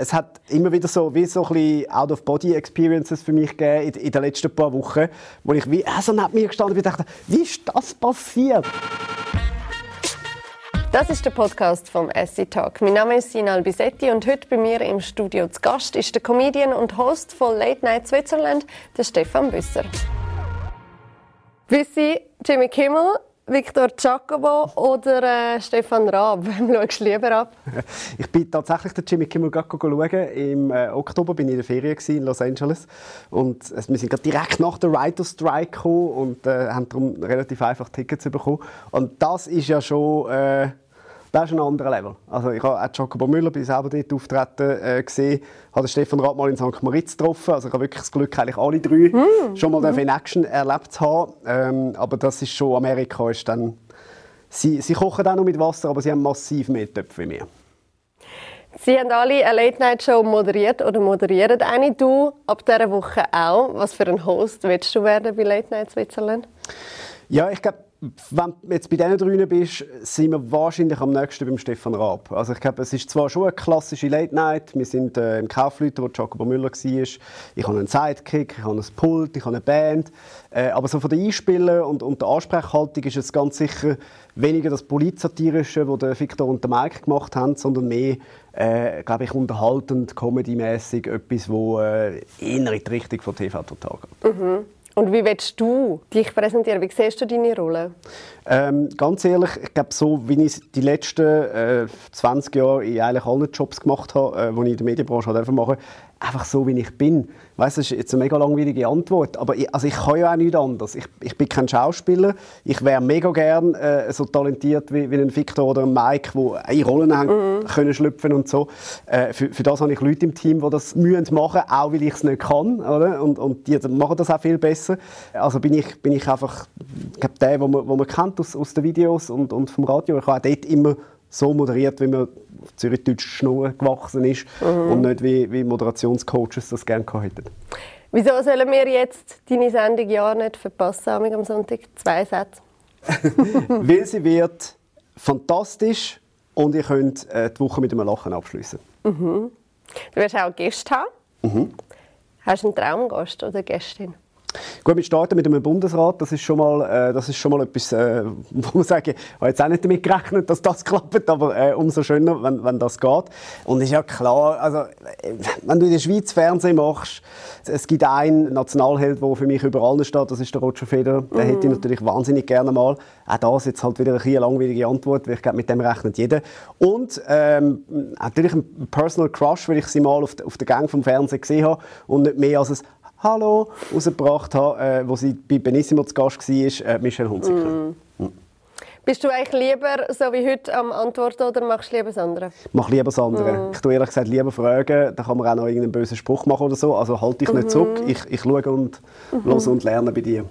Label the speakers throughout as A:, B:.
A: es hat immer wieder so wie so ein Out-of-Body-Experiences für mich gegeben in, in den letzten paar Wochen, wo ich wie äh, so neben mir gestanden bin und dachte, wie ist das passiert?
B: Das ist der Podcast vom Essie Talk. Mein Name ist Sina Albisetti und heute bei mir im Studio zu Gast ist der Comedian und Host von Late Night Switzerland, der Stefan Büsser. Wissi, Jimmy Kimmel, Victor Giacomo oder äh, Stefan Raab? Wem schaust du lieber ab?
A: Ich bin tatsächlich den Jimmy Kimmel schauen. Im äh, Oktober bin ich in der Ferien in Los Angeles. Und äh, wir sind gerade direkt nach der Writer's Strike gekommen und äh, haben darum relativ einfach Tickets bekommen. Und das ist ja schon... Das ist ein anderer Level. Also ich habe auch Jacobo Müller, bin selber dort auftreten äh, gesehen, habe Stefan Rath mal in St. Moritz getroffen. Also ich habe wirklich das Glück, eigentlich alle drei mm. schon mal mm. in Action erlebt zu haben. Ähm, aber das ist schon, Amerika ist dann, sie, sie kochen auch noch mit Wasser, aber sie haben massiv mehr Töpfe wie wir.
B: Sie haben alle eine Late-Night-Show moderiert oder moderieren eine. Du ab dieser Woche auch. Was für ein Host willst du werden bei Late Night Switzerland?
A: Ja, ich glaube, wenn du jetzt bei diesen drei bist, sind wir wahrscheinlich am nächsten beim Stefan Raab. Also ich glaube, es ist zwar schon eine klassische Late Night. Wir sind äh, im Kaufleute, wo Jacobo Müller war. Ich habe einen Sidekick, ich habe ein Pult, ich habe eine Band. Äh, aber so von der Einspielen und, und der Ansprechhaltung ist es ganz sicher weniger das Politsatirische, das Victor und der Mike gemacht haben, sondern mehr, äh, glaube ich, unterhaltend, comedymäßig etwas, wo äh, in die Richtung von TV Total geht. Mhm.
B: Und wie willst du dich präsentieren? Wie siehst du deine Rolle?
A: Ähm, ganz ehrlich, ich glaube, so wie ich die letzten äh, 20 Jahre in eigentlich allen Jobs gemacht habe, äh, die ich in der Medienbranche machen durfte, einfach so, wie ich bin. Weißt, das ist jetzt eine mega langweilige Antwort, aber ich, also ich kann ja auch nichts anderes. Ich, ich bin kein Schauspieler. Ich wäre mega gern äh, so talentiert wie, wie ein Victor oder ein Mike, die in Rollen mhm. können schlüpfen und so. Äh, für, für das habe ich Leute im Team, die das mühen machen, auch weil ich es nicht kann. Oder? Und, und die machen das auch viel besser. Also bin ich, bin ich einfach ich glaub, der, den man, wo man kennt aus, aus den Videos und, und vom Radio. Ich habe dort immer so moderiert, wie man Zürich-Deutsch Schnur gewachsen ist mhm. und nicht wie, wie Moderationscoaches das gerne hätten.
B: Wieso sollen wir jetzt deine Sendung ja nicht verpassen am Sonntag? Zwei Sätze.
A: Weil sie wird fantastisch und ihr könnt äh, die Woche mit einem Lachen abschließen.
B: Mhm. Du wirst auch Gäste haben. Mhm. Hast du einen Traumgast oder Gästin?
A: Gut, wir starten mit einem Bundesrat. Das ist schon mal, äh, das ist schon mal etwas, äh, wo man sagen, ich habe jetzt auch nicht damit gerechnet, dass das klappt, aber äh, umso schöner, wenn, wenn das geht. Und ist ja klar, also, äh, wenn du in der Schweiz Fernsehen machst, es gibt einen Nationalheld, der für mich überall steht, das ist der Roger Federer. Den hätte ich mhm. natürlich wahnsinnig gerne mal. Auch das jetzt halt wieder eine langweilige Antwort, weil ich glaube, mit dem rechnet jeder. Und ähm, natürlich ein Personal Crush, weil ich sie mal auf, auf der Gang vom Fernsehen gesehen habe und nicht mehr als ein Hallo rausgebracht habe, äh, wo sie bei Benissimo zu Gast war, äh, Michelle Hunziker. Mm.
B: Mm. Bist du eigentlich lieber so wie heute am Antworten oder machst du lieber das andere?
A: Ich mache lieber das andere. Mm. Ich tue ehrlich gesagt lieber fragen, da kann man auch noch irgendeinen bösen Spruch machen oder so. Also halte ich nicht -hmm. zurück, ich, ich schaue und -hmm. höre und lerne bei dir.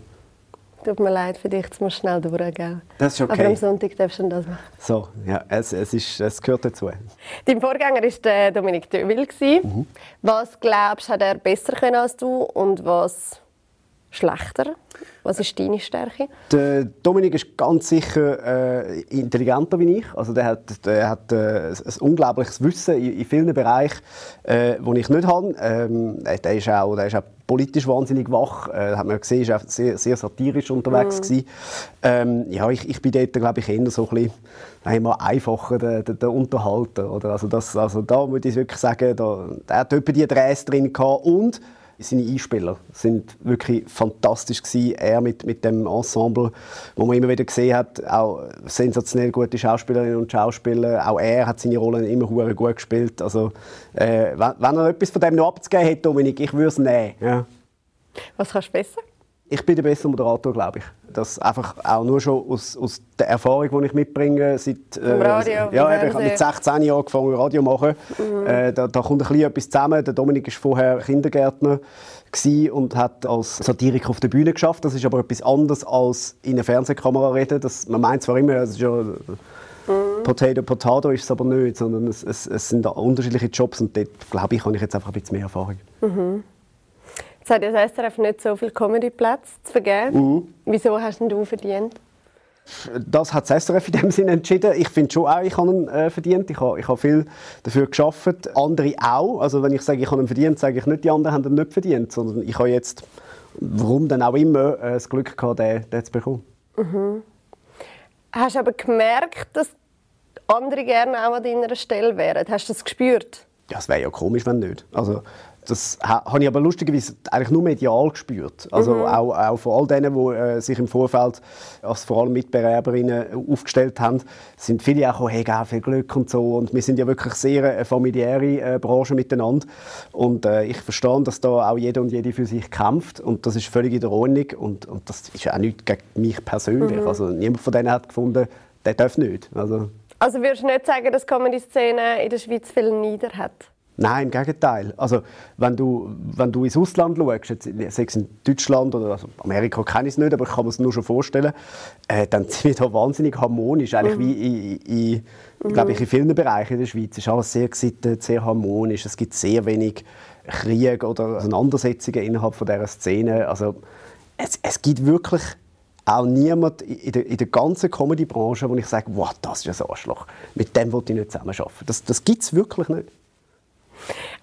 B: Tut mir leid für dich, musst du schnell durchgehen.
A: Das ist okay.
B: Aber am Sonntag darfst du das machen.
A: So, ja, es, es, ist, es gehört dazu.
B: Dein Vorgänger war Dominik Dövil. Mhm. Was glaubst du, hat er besser können als du und was schlechter? Was ist deine Stärke?
A: Der Dominik ist ganz sicher äh, intelligenter wie ich. Also der hat, der hat äh, ein unglaubliches Wissen in, in vielen Bereichen, äh, die ich nicht habe. Ähm, der, ist auch, der ist auch politisch wahnsinnig wach. Äh, hat man gesehen, ist auch sehr, sehr satirisch unterwegs mm. Ähm, ja, ich, ich bin dort, glaube ich, eher so ein bisschen einfacher der, der, der Unterhalter. Oder? Also, das, also da muss ich wirklich sagen, da, der hat etwa die Drehs drin gehabt und seine Einspieler sind wirklich fantastisch gewesen. Er mit, mit dem Ensemble, wo man immer wieder gesehen hat, auch sensationell gute Schauspielerinnen und Schauspieler. Auch er hat seine Rollen immer gut gespielt. Also, äh, wenn, wenn er etwas von dem noch abzugeben hätte, Dominik, ich würde es nehmen. Ja.
B: Was kannst du besser?
A: Ich bin der bessere Moderator, glaube ich. Das einfach auch nur schon aus, aus der Erfahrung, die ich mitbringe. Seit,
B: äh, Radio,
A: ja, ich habe mit 16 Jahren angefangen, Radio zu machen. Mhm. Äh, da, da, kommt ein bisschen etwas zusammen. Der Dominik war vorher Kindergärtner und hat als Satiriker auf der Bühne geschafft. Das ist aber etwas anderes als in einer Fernsehkamera reden. Das, man meint zwar immer, es ist ja mhm. Potato, Potato ist es aber nicht, sondern es, es, es sind unterschiedliche Jobs und dort, glaube ich, habe ich jetzt einfach ein bisschen mehr Erfahrung.
B: Mhm. Jetzt hat das SRF nicht so viele Comedy-Plätze zu vergeben. Mhm. Wieso hast du verdient?
A: Das hat das SRF in dem Sinne entschieden. Ich finde schon auch, ich habe ihn äh, verdient. Ich habe, ich habe viel dafür geschafft. Andere auch. Also wenn ich sage, ich habe ihn verdient, sage ich nicht, die anderen haben ihn nicht verdient, sondern ich habe jetzt, warum dann auch immer, äh, das Glück gehabt, den, den zu bekommen.
B: Mhm. Hast du aber gemerkt, dass andere gerne auch an deiner Stelle wären? Hast du das gespürt?
A: Ja, es wäre ja komisch, wenn nicht. Also, das habe ich aber lustigerweise eigentlich nur medial gespürt. Also mhm. auch, auch von all denen, die äh, sich im Vorfeld als vor allem Mitbewerberinnen aufgestellt haben, sind viele auch hey, gell, viel Glück und so. Und wir sind ja wirklich sehr eine familiäre äh, Branche miteinander. Und äh, ich verstehe, dass da auch jeder und jede für sich kämpft. Und das ist völlig in der Ordnung. Und, und das ist auch nicht gegen mich persönlich. Mhm. Also niemand von denen hat gefunden, der darf nicht. Also,
B: also würdest du nicht sagen, dass die Comedy-Szene in der Schweiz viel nieder hat?
A: Nein, im Gegenteil. Also, wenn du, wenn du ins Ausland schaust, sei es in Deutschland oder also Amerika kenne ich es nicht, aber ich kann mir es nur schon vorstellen, äh, dann sind wir da wahnsinnig harmonisch. Eigentlich mhm. wie in, in, mhm. glaube ich, in vielen Bereichen in der Schweiz ist alles sehr gesittet, sehr harmonisch. Es gibt sehr wenig Krieg oder Auseinandersetzungen innerhalb von dieser Szene. Also, es, es gibt wirklich auch niemand in der, in der ganzen Comedy-Branche, wo ich sage, wow, das ist ein Arschloch. Mit dem will ich nicht zusammenarbeiten. Das, das gibt es wirklich nicht.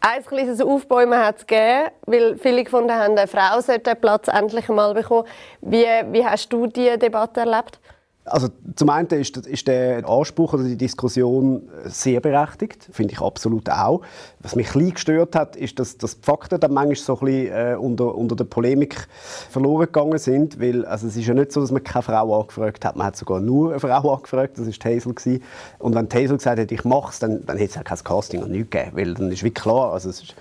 B: Ein kleines Aufbäumen hat es gegeben, weil viele gefunden haben, eine Frau sollte den Platz endlich einmal bekommen. Wie, wie hast du diese Debatte erlebt?
A: Also zum einen ist, ist, der Anspruch oder die Diskussion sehr berechtigt, finde ich absolut auch. Was mich ein gestört hat, ist, dass, dass die Fakten dann manchmal so ein bisschen, äh, unter, unter der Polemik verloren gegangen sind, weil also es ist ja nicht so, dass man keine Frau angefragt hat, man hat sogar nur eine Frau angefragt, das war Hazel. Gewesen. Und wenn Hazel gesagt hätte, ich mache es, dann, dann hätte es ja kein Casting und nichts gegeben, weil dann ist wirklich klar, also es ist,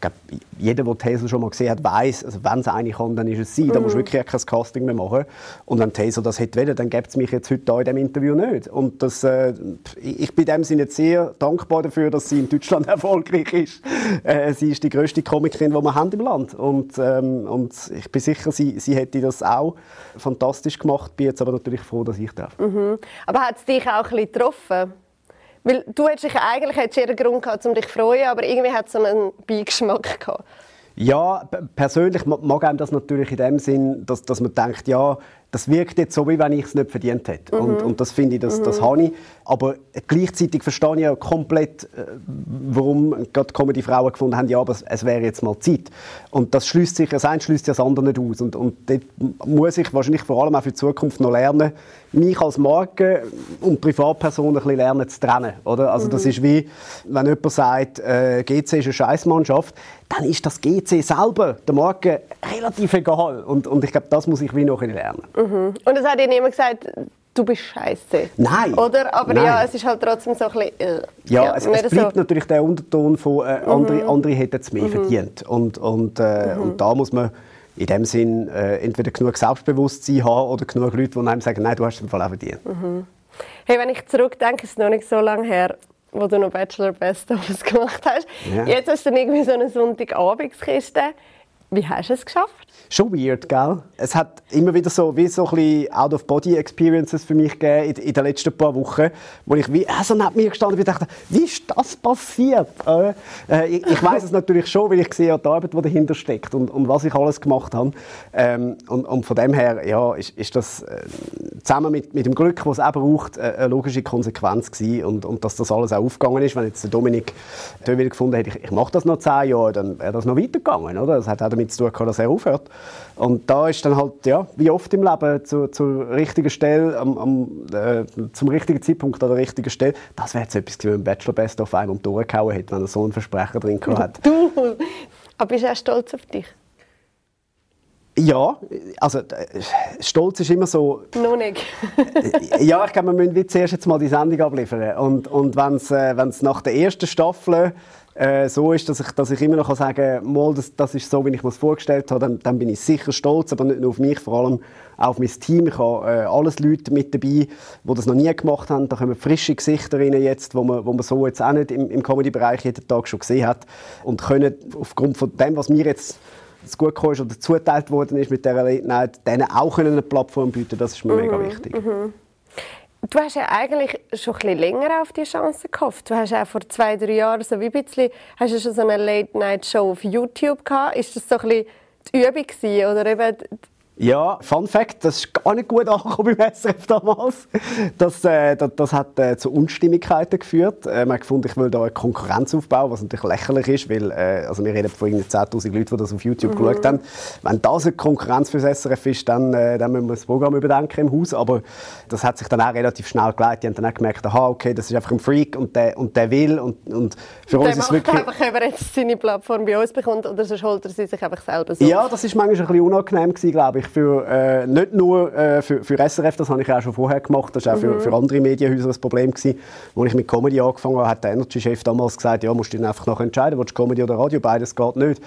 A: glaube, jeder, der Tesla schon mal gesehen hat, weiß, also wenn es eine kann, dann ist es sie. Mhm. Da musst du mhm. wirklich kein Casting mehr machen. Und wenn Tesla das hätte wollen, dann gäbe es mich jetzt heute hier in diesem Interview nicht. Und das, äh, ich bin in dem Sinne sehr dankbar dafür, dass sie in Deutschland erfolgreich ist. Äh, sie ist die grösste Comikerin, die wir haben im Land. Und, ähm, und ich bin sicher, sie, sie hätte das auch fantastisch gemacht. Bin jetzt aber natürlich froh, dass ich darf.
B: Mhm. Aber hat es dich auch ein bisschen getroffen? Weil du hättest dich eigentlich hättest einen Grund gehabt, um dich zu freuen, aber irgendwie hat es einen Beigeschmack gehabt.
A: Ja, persönlich mag einem das natürlich in dem Sinn, dass, dass man denkt, ja, das wirkt jetzt so, wie wenn ich es nicht verdient hätte. Mhm. Und, und das finde ich, das, mhm. das habe ich. Aber gleichzeitig verstehe ich ja komplett, äh, warum gerade Comedy-Frauen gefunden haben, ja, aber es wäre jetzt mal Zeit. Und das schließt sich, das eine schließt das andere nicht aus. Und, und dort muss ich wahrscheinlich vor allem auch für die Zukunft noch lernen, mich als Marke und Privatperson ein bisschen lernen zu trennen. Oder? Also mhm. das ist wie, wenn jemand sagt, äh, GC ist eine Scheißmannschaft, dann ist das GC selber der Marke relativ egal. Und, und ich glaube, das muss ich wie noch lernen.
B: Mhm. Und es hat Ihnen immer gesagt, du bist scheiße.
A: Nein.
B: Oder? Aber
A: Nein.
B: ja, es ist halt trotzdem so ein bisschen. Äh,
A: ja, ja, es, es bleibt so. natürlich der Unterton von äh, andere, mhm. andere hätten es mehr mhm. verdient. Und, und, äh, mhm. und da muss man in dem Sinn äh, entweder genug Selbstbewusstsein haben oder genug Leute, die einem sagen, nein, du hast es im Fall auch verdient.
B: Mhm. Hey, wenn ich zurückdenke, ist es noch nicht so lange her, wo du noch Bachelor Best gemacht hast. Ja. Jetzt hast du dann irgendwie so eine Sonntagabendskiste. Wie hast du es geschafft?
A: Schon weird, gell? Es hat immer wieder so, wie so ein Out-of-Body-Experiences für mich gegeben in, in, den letzten paar Wochen, wo ich wie äh, so neben mir gestanden bin und dachte, wie ist das passiert? Äh, ich, ich weiß es natürlich schon, weil ich sehe die Arbeit, die dahinter steckt und, und was ich alles gemacht habe. Ähm, und, und, von dem her, ja, ist, ist das äh, zusammen mit, mit dem Glück, das es auch braucht, äh, eine logische Konsequenz gewesen. Und, und dass das alles auch aufgegangen ist. Wenn jetzt der Dominik wieder gefunden hätte, ich, ich mache das noch zehn Jahre, dann wäre das noch weitergegangen. Oder? Das hat auch damit zu tun, dass er aufhört. Und da ist dann halt, ja, wie oft im Leben, zu, zur richtigen Stelle, am, am, äh, zum richtigen Zeitpunkt an der richtigen Stelle. Das wäre jetzt etwas, wenn ein Bachelor Best auf einem durchgehauen hätte, wenn er so einen Versprecher drin hat.
B: Du! Aber bist du auch stolz auf dich?
A: Ja, also äh, Stolz ist immer so...
B: Noch nicht.
A: Äh, ja, ich glaube, wir müssen zuerst jetzt mal die Sendung abliefern. Und, und wenn es äh, nach der ersten Staffel äh, so ist, dass ich, dass ich immer noch sagen kann, mal, das, das ist so, wie ich mir das vorgestellt habe, dann, dann bin ich sicher stolz, aber nicht nur auf mich, vor allem auch auf mein Team. Ich habe äh, alles Leute mit dabei, die das noch nie gemacht haben. Da kommen frische Gesichter rein jetzt, wo man, wo man so jetzt auch nicht im, im Comedy-Bereich jeden Tag schon gesehen hat und können aufgrund von dem, was mir jetzt gut gekommen ist oder zuteilt worden ist mit dieser Late Night, denen auch eine Plattform bieten, das ist mir mhm, mega wichtig. Mhm.
B: Du hast ja eigentlich schon ein bisschen länger auf die Chance gehofft. Du hast ja vor zwei, drei Jahren so wie ein bisschen, hast du schon so eine Late-Night-Show auf YouTube gehabt. Ist das so ein bisschen die Übung gewesen, oder eben
A: Ja, Fun Fact, das ist gar nicht gut angekommen beim SRF damals. Das, äh, das, das hat äh, zu Unstimmigkeiten geführt. Äh, man hat gefunden, ich will da eine Konkurrenz aufbauen, was natürlich lächerlich ist, weil äh, also wir reden von 10'000 Leuten, die das auf YouTube mhm. geschaut haben. Wenn das eine Konkurrenz für das SRF ist, dann, äh, dann müssen wir das Programm überdenken im Haus. Aber das hat sich dann auch relativ schnell geleitet. Die haben dann auch gemerkt, aha, okay, das ist einfach ein Freak und der, und der will. Und, und
B: für uns ist wirklich... einfach, ob er jetzt seine Plattform bei uns bekommt oder sonst holt er sie sich einfach selber so.
A: Ja, das ist manchmal ein bisschen unangenehm gewesen, glaube ich für, äh, nicht nur äh, für, für SRF, das habe ich auch schon vorher gemacht, das war auch für, mhm. für andere Medienhäuser ein Problem gewesen. Als ich mit Comedy angefangen habe, hat der Energy-Chef damals gesagt, ja, musst du einfach noch entscheiden, willst du Comedy oder Radio, beides geht nicht.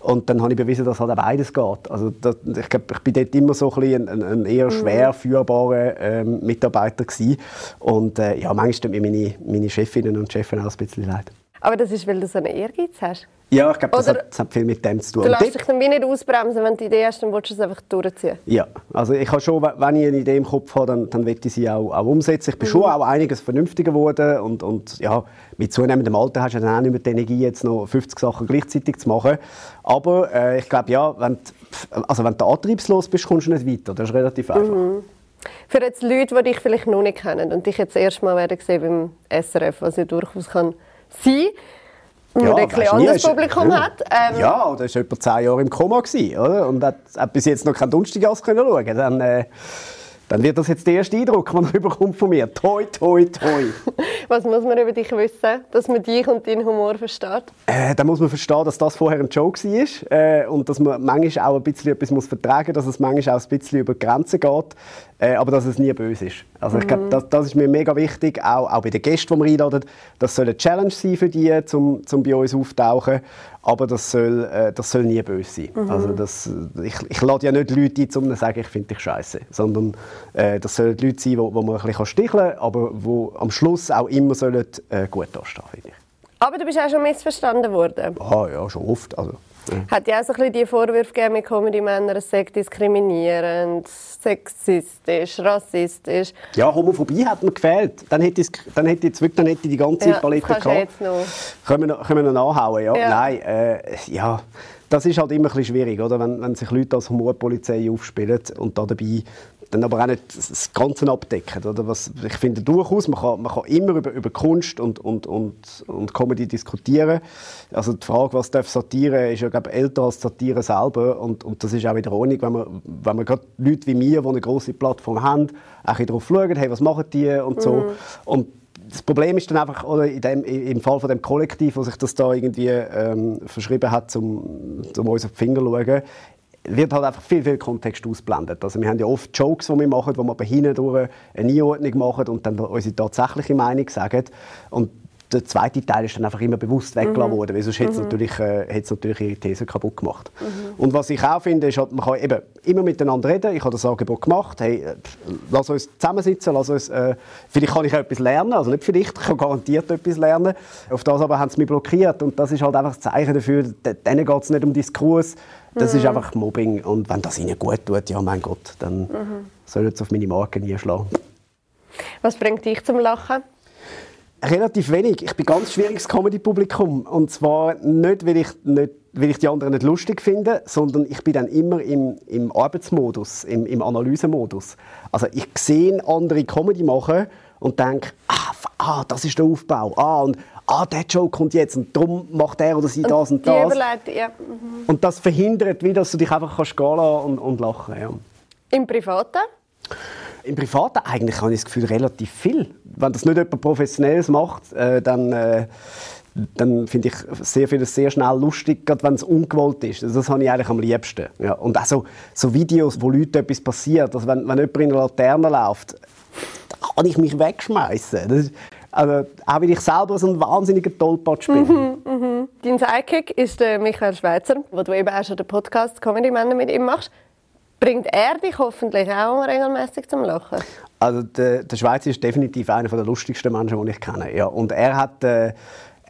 A: Und dann habe ich bewiesen, dass halt auch beides geht. Also das, ich, glaub, ich bin dort immer so ein, bisschen ein, ein eher mhm. schwer führbarer ähm, Mitarbeiter gewesen. Und äh, ja, manchmal tun mir meine, meine Chefinnen und Chefs auch ein bisschen leid.
B: Aber das ist, weil du so einen Ehrgeiz hast?
A: Ja, ich glaube, das, das, hat viel mit dem zu tun.
B: Du lässt dich dann wie nicht ausbremsen, wenn du die Idee hast, dann willst du es einfach durchziehen?
A: Ja, also ich habe schon, wenn ich eine Idee im Kopf habe, dann, dann will ich sie auch, auch umsetzen. Ich bin mhm. schon auch einiges vernünftiger geworden und, und ja, mit zunehmendem Alter hast du dann auch nicht mehr die Energie, jetzt noch 50 Sachen gleichzeitig zu machen. Aber äh, ich glaube, ja, wenn, also wenn du antriebslos bist, kommst du nicht weiter. Das ist relativ einfach. Mhm.
B: Für jetzt Leute, die dich vielleicht noch nicht kennen und dich jetzt erst mal werden sehen beim SRF, was ja durchaus kann sein ja, ein bisschen anderes Publikum
A: ja.
B: hat.
A: Ähm, ja, oder war etwa zehn Jahre im Koma gewesen, oder? und hat, hat bis jetzt noch keinen Dunstigas können schauen. Dann, äh, dann wird das jetzt der erste Eindruck, den er von mir. Toi, toi, toi.
B: Was muss man über dich wissen, dass man dich und deinen Humor versteht?
A: Äh, dann muss man verstehen, dass das vorher ein Joke war äh, und dass man manchmal auch ein bisschen etwas muss vertragen muss, dass es manchmal auch ein bisschen über Grenzen geht. Äh, aber dass es nie böse ist. Also mhm. ich glaube, das, das, ist mir mega wichtig, auch, auch bei den Gästen, die wir einladen. Das soll eine Challenge sein für die, um, um bei uns aufzutauchen. Aber das soll, äh, das soll nie böse sein. Mhm. Also das, ich, ich lade ja nicht Leute ein, um zu sagen, ich finde dich scheiße, sondern äh, das sollen Leute sein, wo, wo man ein bisschen sticheln kann, aber die am Schluss auch immer sollen, äh, gut dastehen, finde ich.
B: Aber du bist auch schon missverstanden worden.
A: Ah ja, schon oft. Also,
B: hat ja auch so ein bisschen die Vorwürfe gegeben mit Comedy-Männern, es sei diskriminierend, sexistisch, rassistisch.
A: Ja, Homophobie hat mir gefehlt. Dann hätte ich, dann hätte ich, wirklich, dann hätte ich die ganze ja, Palette gehabt. Jetzt noch. Können, wir noch, können wir noch nachhauen? Ja? ja. Nein, äh, ja. Das ist halt immer ein bisschen schwierig, oder? Wenn, wenn sich Leute als Humorpolizei aufspielen und da dabei dann aber auch nicht das Ganze abdecken. Oder? Was, ich finde durchaus, man kann, man kann immer über, über Kunst und, und, und, und Comedy diskutieren. Also die Frage, was darf Satire, ist ja glaube älter als Satire selber und, und das ist auch wieder Ordnung, wenn man, wenn man gerade Leute wie mir, die eine große Plattform haben, auch darauf schauen, hey, was machen die und so. Mhm. Und das Problem ist dann einfach, oder in dem, im Fall von dem Kollektiv, wo sich das da irgendwie ähm, verschrieben hat, um, um uns auf die Finger zu schauen, wird halt einfach viel, viel Kontext ausblendet. Also wir haben ja oft Jokes, die wir machen, wo wir bei hinten durch eine Einordnung machen und dann unsere tatsächliche Meinung sagen. Und der zweite Teil ist dann einfach immer bewusst weggelassen mhm. worden, weil sonst hätte es mhm. natürlich, äh, natürlich ihre These kaputt gemacht. Mhm. Und was ich auch finde, ist, halt, man kann eben immer miteinander reden. Ich habe das Angebot gemacht, hey, äh, lass uns zusammensitzen, lass uns, äh, vielleicht kann ich etwas lernen, also nicht vielleicht, ich kann garantiert etwas lernen. Auf das aber haben sie mich blockiert und das ist halt einfach ein Zeichen dafür, denen geht es nicht um Diskurs, das ist mhm. einfach Mobbing und wenn das ihnen gut tut, ja mein Gott, dann mhm. sollen sie auf meine Marke nie schlagen.
B: Was bringt dich zum Lachen?
A: Relativ wenig. Ich bin ganz schwieriges Comedy-Publikum. Und zwar nicht weil, ich nicht, weil ich die anderen nicht lustig finde, sondern ich bin dann immer im, im Arbeitsmodus, im, im Analysemodus. Also ich sehe andere Comedy machen und denke, ah, ah, das ist der Aufbau. Ah, und ah, der Joke kommt jetzt und darum macht er oder sie das und, und das.
B: Ja. Mhm.
A: Und das verhindert, wie dass du dich einfach kannst gehen und, und lachen ja.
B: Im Privaten?
A: Im Privaten eigentlich habe ich das Gefühl relativ viel. Wenn das nicht jemand Professionelles macht, äh, dann, äh, dann finde ich sehr vieles sehr schnell lustig, gerade wenn es ungewollt ist. Also das habe ich eigentlich am liebsten. Ja. Und auch so, so Videos, wo Leuten etwas passiert, also wenn, wenn jemand in einer Laterne läuft, da kann ich mich wegschmeißen. Also, auch wenn ich selber so ein wahnsinniger Tollpatsch bin.
B: Mhm, mhm. Dein Sidekick ist der Michael Schweizer, wo du eben auch schon den Podcast Comedy Männer mit ihm machst. Bringt er dich hoffentlich auch regelmäßig zum Lachen?
A: Also der, der Schweizer ist definitiv einer der lustigsten Menschen, die ich kenne. Ja. Und er hat, äh,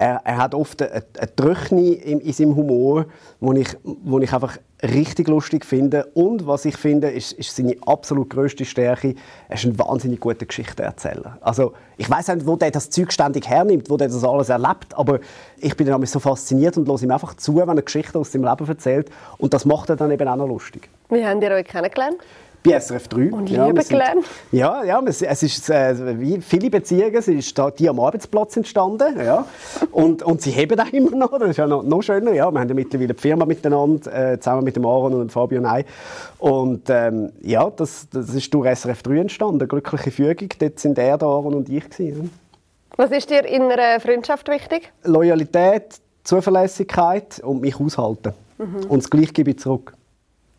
A: er, er, hat oft eine, eine Tröchne in, in seinem Humor, wo ich, wo ich einfach richtig lustig finde. Und was ich finde, ist, ist seine absolut größte Stärke. Er ist ein wahnsinnig guter Geschichtenerzähler. Also ich weiß nicht, wo der das Zeug ständig hernimmt, wo der das alles erlebt, aber ich bin dann so fasziniert und höre ihm einfach zu, wenn er Geschichten aus seinem Leben erzählt. Und das macht er dann eben auch noch lustig.
B: Wie habt ihr euch kennengelernt?
A: Bei SRF 3.
B: Und ja, lieben gelernt.
A: Ja, ja, es, ist äh, wie viele Beziehungen, es ist die am Arbeitsplatz entstanden. Ja. Und, und sie heben auch immer noch, das ist ja noch, noch schöner. Ja. Wir haben ja mittlerweile die Firma miteinander, äh, zusammen mit dem Aaron und dem Fabio Ney. Und ähm, ja, das, das ist durch SRF 3 entstanden, eine glückliche Fügung. Dort sind er, der Aaron und ich. Gewesen.
B: Was ist dir in einer Freundschaft wichtig?
A: Loyalität, Zuverlässigkeit und mich aushalten. Mhm. Und das Gleiche gebe ich zurück.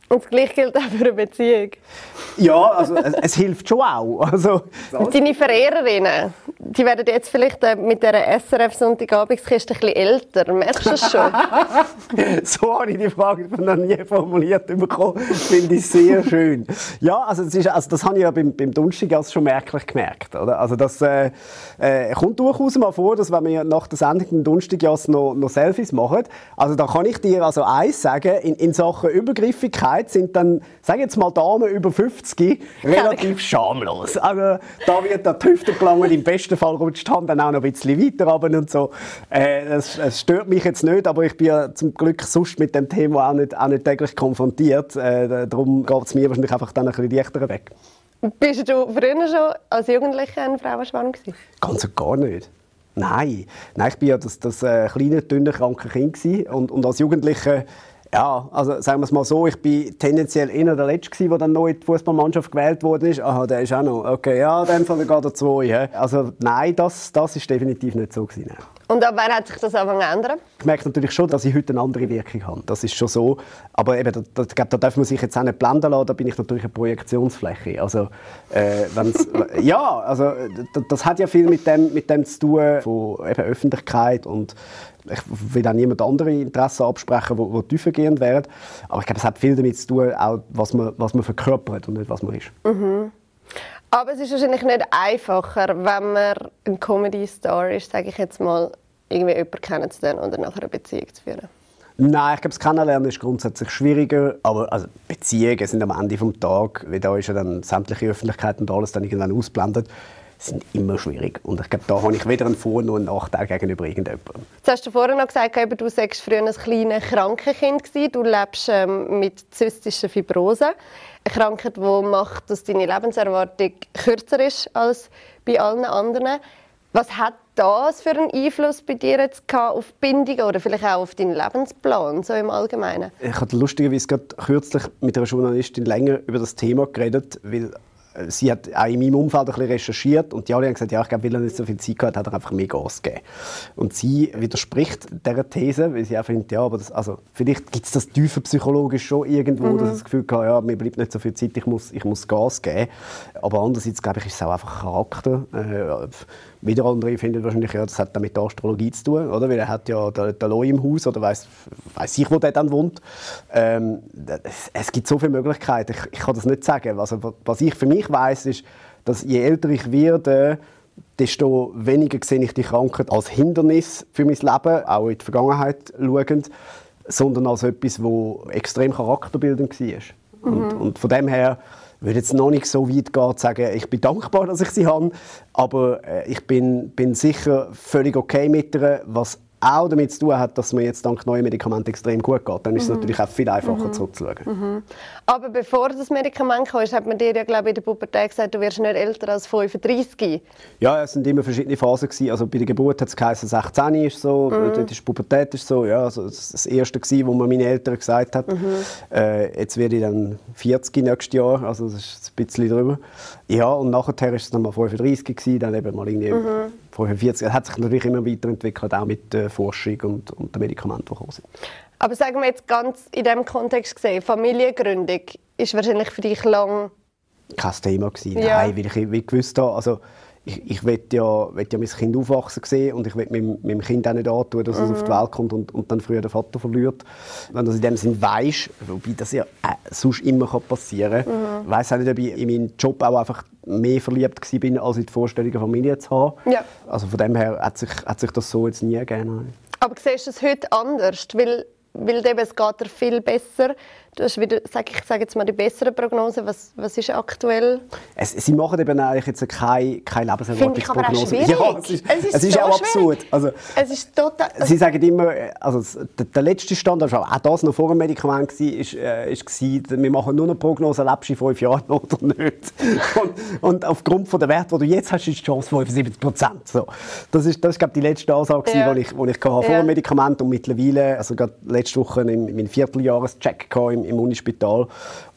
B: Und das Gleiche gilt auch für eine Beziehung.
A: Ja, also es, es hilft schon auch. Also,
B: Deine Verehrerinnen, die werden jetzt vielleicht äh, mit der SRF Sonntagabendskiste ein bisschen älter. Merkst du das schon?
A: so habe ich die Frage noch nie formuliert bekommen. Finde ich sehr schön. Ja, also das, ist, also das habe ich ja beim, beim Donnerstag schon merklich gemerkt. Oder? Also das äh, äh, kommt durchaus mal vor, dass wenn wir nach der Sendung am Donnerstag noch, noch Selfies machen, also da kann ich dir also eins sagen, in, in Sachen Übergriffigkeit sind dann, sage jetzt mal Damen über 50 relativ schamlos. Also da wird der Hüfte gelangen, im besten Fall rutscht die Hand dann auch noch ein bisschen weiter runter und so. Äh, das, das, stört mich jetzt nicht, aber ich bin ja zum Glück sonst mit dem Thema auch nicht, auch nicht täglich konfrontiert. Äh, darum geht es mir wahrscheinlich einfach dann ein bisschen leichter weg.
B: Bist du früher schon als Jugendlicher ein Frauenschwarm gewesen?
A: Ganz und gar nicht. Nein. Nein, ich war ja das, das äh, kleine, dünne, kranke Kind und, und als Jugendlicher ja, also sagen wir es mal so, ich bin tendenziell eher der Letzte, der dann neu in die Fußballmannschaft gewählt wurde. Aha, der ist auch noch. Okay, ja, dann von der geht er zwei. Also nein, das, das ist definitiv nicht so gewesen.
B: Und ab wann hat sich das angefangen zu ändern?
A: Ich merke natürlich schon, dass ich heute eine andere Wirkung habe. Das ist schon so. Aber eben, da, da, da darf man sich jetzt auch nicht blenden lassen. Da bin ich natürlich eine Projektionsfläche. Also, äh, ja, also das hat ja viel mit dem, mit dem zu tun, von eben Öffentlichkeit und ich will auch niemand andere Interessen absprechen, die, die tiefergehend wären. Aber ich glaube, es hat viel damit zu tun, auch was man, was man verkörpert und nicht, was man ist.
B: Mhm. Aber es ist wahrscheinlich nicht einfacher, wenn man ein Comedy-Star ist, sage ich jetzt mal, irgendwie jemanden kennenzulernen und nachher eine Beziehung zu führen.
A: Nein, ich glaube, das Kennenlernen ist grundsätzlich schwieriger, aber also Beziehungen sind am Ende des Tages, wie da ist ja dann sämtliche Öffentlichkeit und alles dann irgendwann ausblendet, sind immer schwierig. Und ich glaube, da habe ich weder einen Vor- noch einen Nachteil gegenüber irgendjemandem.
B: Jetzt hast du vorhin noch gesagt, du sagst früher ein kleines Krankenkind gewesen. Du lebst ähm, mit zystischer Fibrose. Eine Krankheit, die macht, dass deine Lebenserwartung kürzer ist als bei allen anderen. Was hat das für einen Einfluss bei dir jetzt auf die Bindung oder vielleicht auch auf deinen Lebensplan, so im Allgemeinen?
A: Ich hatte lustigerweise gerade kürzlich mit einer Journalistin länger über das Thema geredet, weil sie hat auch in meinem Umfeld ein bisschen recherchiert und die alle haben gesagt, ja, ich glaube, weil er nicht so viel Zeit hat, hat er einfach mehr Gas gegeben. Und sie widerspricht dieser These, weil sie auch findet, ja, aber das, also, vielleicht gibt es das tiefer psychologisch schon irgendwo, mhm. dass sie das Gefühl hat, ja, mir bleibt nicht so viel Zeit, ich muss, ich muss Gas geben. Aber andererseits, glaube ich, ist es auch einfach Charakter. Äh, wieder andere finden wahrscheinlich, ja, das hat dann mit der Astrologie zu tun, oder? Weil er hat ja den, den im Haus oder weiß weiß ich, wo der dann wohnt. Ähm, es, es, gibt so viele Möglichkeiten. Ich, ich, kann das nicht sagen. Also, was ich für mich weiß, ist, dass je älter ich werde, desto weniger sehe ich die Krankheit als Hindernis für mein Leben, auch in die Vergangenheit schauend, sondern als etwas, das extrem charakterbildend war. Mhm. Und, und von dem her würde jetzt noch nicht so weit gehen, zu sagen, ich bin dankbar, dass ich sie habe, aber äh, ich bin, bin sicher völlig okay mit ihr, was auch damit zu tun hat, dass mir jetzt dank neuen Medikamenten extrem gut geht, dann ist es mhm. natürlich auch viel einfacher mhm. zurückzuschauen.
B: Mhm. Aber bevor das Medikament kam, hat man dir ja glaube ich, in der Pubertät gesagt, du wirst nicht älter als 35.
A: Ja, es sind immer verschiedene Phasen gewesen. Also bei der Geburt hat es geheißen, 16 ist so, mhm. dann ist die Pubertät ist so. Ja, also das, das erste gewesen, wo man meine Eltern gesagt hat. Mhm. Äh, jetzt werde ich dann 40 nächstes Jahr, also das ist ein bisschen drüber. Ja, und nachher ist es dann mal 35 gewesen, dann eben mal irgendwie mhm. 45. Es hat sich natürlich immer weiterentwickelt, auch mit der Forschung und, und den Medikamenten, die gekommen sind.
B: Aber sagen wir jetzt ganz in diesem Kontext gesehen, Familiengründung ist wahrscheinlich für dich lang
A: kein Thema gewesen. Ja. Nein, weil ich, weil ich gewusst habe, also ich, ich will ja, will ja mein Kind aufwachsen sehen und ich will meinem, meinem Kind auch nicht antun, dass mhm. es auf die Welt kommt und, und dann früher den Vater verliert. Wenn das in dem Sinn weisst, wobei das ja äh, sonst immer passieren kann, mhm. weiss auch nicht, ob ich in meinem Job auch einfach mehr verliebt war, als in die Vorstellung, eine Familie zu haben. Ja. Also von dem her hat sich, hat sich das so jetzt nie gegeben.
B: Aber siehst du es heute anders? Weil, weil eben, es geht dir viel besser. Du hast wieder, sag, ich sage jetzt mal die bessere Prognose. Was, was ist aktuell?
A: Es, sie machen eben eigentlich jetzt keine, keine Lebenserwartungsprognose.
B: Ja, es ist,
A: es ist, es ist so auch absurd. Also,
B: es ist total,
A: sie sagen immer, also der, der letzte Stand, also auch das noch vor dem Medikament war, ist, äh, ist gewesen, wir machen nur eine Prognose, lebst du in fünf Jahren oder nicht. und, und aufgrund von der Wert, die du jetzt hast, ist die Chance 75 Prozent. So. Das ist, das ist glaube ich, die letzte Ansage, ja. die ich, die ich hatte, vor dem Medikament und mittlerweile, also gerade letzte Woche in meinem Vierteljahrescheck im, im Unispital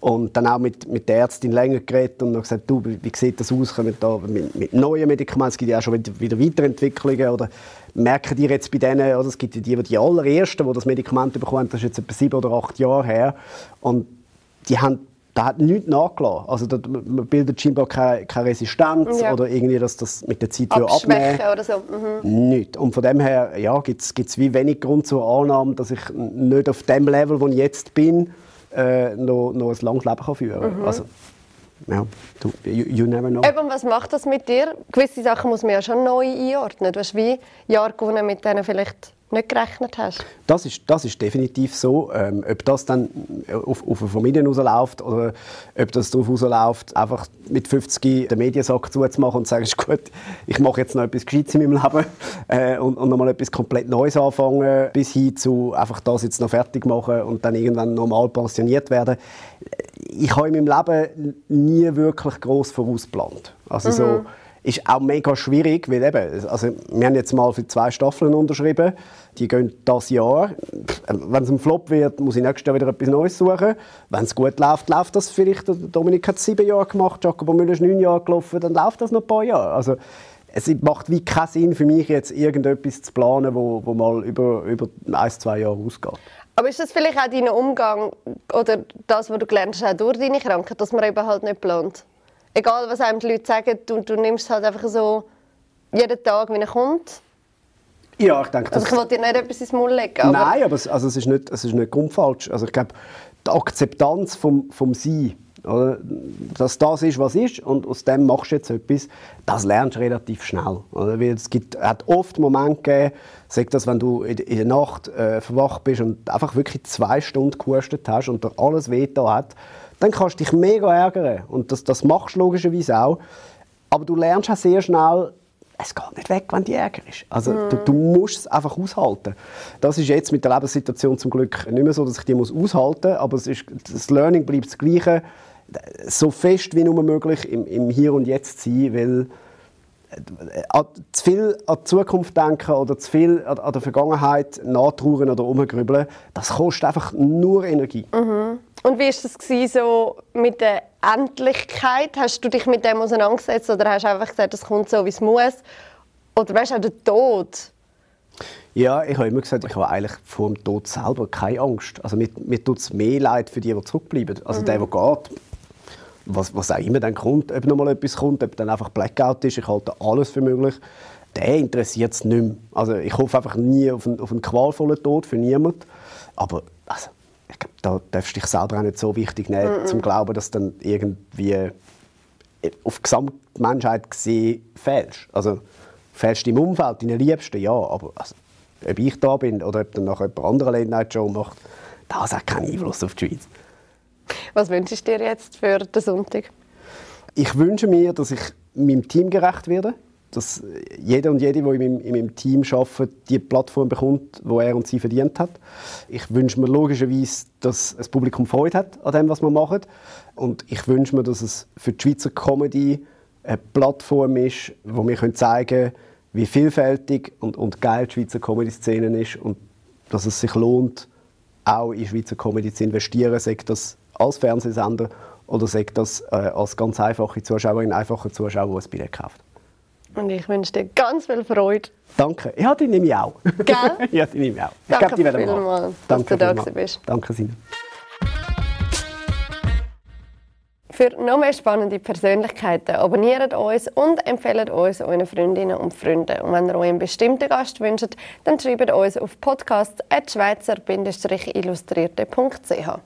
A: und dann auch mit, mit der Ärztin länger geredet und gesagt, du, wie sieht das aus, kommen da mit, mit neuen Medikamenten, es gibt ja auch schon wieder Weiterentwicklungen oder merken die jetzt bei denen, oder es gibt die, die allerersten, die das Medikament bekommen, das ist jetzt etwa sieben oder acht Jahre her und die haben da hat nichts nachgelassen. Also da, man bildet scheinbar keine, keine Resistenz ja. oder irgendwie, dass das mit der Zeit
B: abnehmen oder so.
A: Mhm. Nicht. Und von dem her ja, gibt es wie wenig Grund zur Annahme, dass ich nicht auf dem Level, wo ich jetzt bin, äh, noch, noch ein langes Leben führen kann. Mhm. Also, ja, du, you, you, never know.
B: Eben, was macht das mit dir? Gewisse Sachen muss man ja schon neu einordnen. Du hast wie Jahre gewonnen, mit denen vielleicht nicht gerechnet hast.
A: Das ist, das ist definitiv so. Ähm, ob das dann auf, auf eine Familie rausläuft oder ob das darauf rausläuft, einfach mit 50 den Mediensack zuzumachen und zu sagen, ist gut, ich mache jetzt noch etwas Gescheites in meinem Leben äh, und, und nochmal etwas komplett Neues anfangen, bis hin zu einfach das jetzt noch fertig machen und dann irgendwann normal pensioniert werden. Ich habe in meinem Leben nie wirklich gross vorausplant. Also mhm. so ist auch mega schwierig, weil eben, also wir haben jetzt mal für zwei Staffeln unterschrieben, die gehen das Jahr. Wenn es ein Flop wird, muss ich nächstes Jahr wieder etwas Neues suchen. Wenn es gut läuft, läuft das vielleicht, Dominik hat sieben Jahre gemacht, Jacobo Müller ist neun Jahre gelaufen, dann läuft das noch ein paar Jahre. Also, es macht wie keinen Sinn für mich, jetzt irgendetwas zu planen, wo, wo mal über, über ein, zwei Jahre ausgeht.
B: Aber ist das vielleicht auch dein Umgang oder das, was du gelernt hast, durch deine Krankheit, dass man eben halt nicht plant? egal was einem die Leute sagen, du, du nimmst halt einfach so jeden Tag, wie er kommt.
A: Ja, ich denke,
B: also ich wollte dir nicht etwas ins Maul legen. Aber
A: Nein, aber es, also es ist nicht, es ist nicht grundfalsch. Also ich glaube, die Akzeptanz vom, vom Sein, oder? dass das ist, was ist und aus dem machst du jetzt etwas, das lernst du relativ schnell. Oder? Weil es gibt, hat oft Momente gegeben, sag das, wenn du in, in der Nacht äh, verwacht bist und einfach wirklich zwei Stunden gehustet hast und dir alles weh hat, dann kannst du dich mega ärgern. Und das, das machst du logischerweise auch. Aber du lernst auch sehr schnell, es geht nicht weg, wenn du Ärger ist. Also mm. du, du, musst es einfach aushalten. Das ist jetzt mit der Lebenssituation zum Glück nicht mehr so, dass ich die muss aushalten muss, aber es ist, das Learning bleibt das Gleiche. So fest wie nur möglich im, im Hier und Jetzt sein, weil äh, zu viel an die Zukunft denken oder zu viel an der Vergangenheit nachtrauern oder umgrübeln, das kostet einfach nur Energie.
B: Mhm. Und wie war das so mit der Endlichkeit? Hast du dich mit dem auseinandergesetzt oder hast du einfach gesagt, es kommt so, wie es muss? Oder weißt du auch der Tod?
A: Ja, ich habe immer gesagt, ich habe eigentlich vor dem Tod selber keine Angst. Also mir, mir tut es mehr leid für die, die zurückbleiben. Also mhm. der, der geht, was, was auch immer dann kommt, ob noch mal etwas kommt, ob dann einfach Blackout ist, ich halte alles für möglich, der interessiert es nicht mehr. Also ich hoffe einfach nie auf einen, auf einen qualvollen Tod für niemanden. Aber also, ich glaube, da darfst du dich selber auch nicht so wichtig nehmen, mm zum glauben, dass dann irgendwie äh, auf die Gesamtmenschheit gesehen fällst. Also fällst im Umfeld, deinen Liebsten, ja, aber also, ob ich da bin oder ob dann nachher jemand andere Late Night Show macht, das hat keinen Einfluss auf die Schweiz.
B: Was wünschst du dir jetzt für den Sonntag?
A: Ich wünsche mir, dass ich meinem Team gerecht werde. Dass jeder und jede, der in meinem, in meinem Team arbeitet, die Plattform bekommt, die er und sie verdient hat. Ich wünsche mir logischerweise, dass das Publikum Freude hat an dem, was wir machen. Und ich wünsche mir, dass es für die Schweizer Comedy eine Plattform ist, wo wir zeigen können, wie vielfältig und, und geil die Schweizer Comedy-Szene ist und dass es sich lohnt, auch in Schweizer Comedy zu investieren, sagt das als Fernsehsender oder sagt das äh, als ganz einfache Zuschauerin, einfacher Zuschauer, der ein Billett kauft.
B: Und ich wünsche dir ganz viel Freude.
A: Danke. Ja, die nehme ich auch.
B: Gell?
A: ja, die nehme ich auch.
B: Danke ich glaub, die vielmals, dass du da bist.
A: Danke, Sina.
B: Für noch mehr spannende Persönlichkeiten abonniert uns und empfehlt uns euren Freundinnen und Freunden. Und wenn ihr euch einen bestimmten Gast wünscht, dann schreibt uns auf podcast.schweizer-illustrierte.ch.